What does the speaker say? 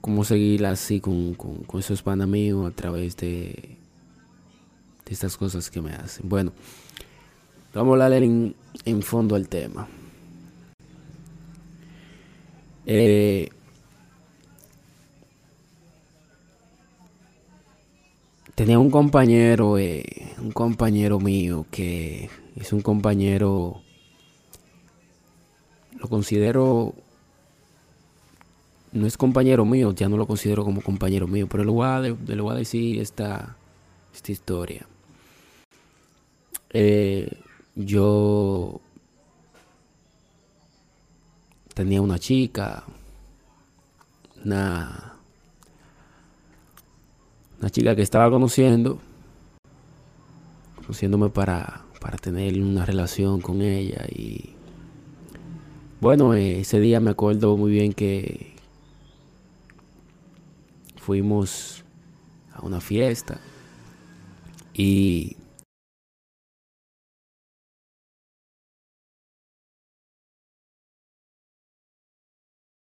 cómo seguir así con, con, esos panas míos a través de, de estas cosas que me hacen. Bueno, vamos a hablar en, en fondo al tema. Eh, tenía un compañero, eh, un compañero mío que es un compañero, lo considero no es compañero mío, ya no lo considero como compañero mío, pero le voy a, decir esta, esta historia. Eh, yo tenía una chica, una, una chica que estaba conociendo, conociéndome para, para tener una relación con ella y bueno, ese día me acuerdo muy bien que fuimos a una fiesta y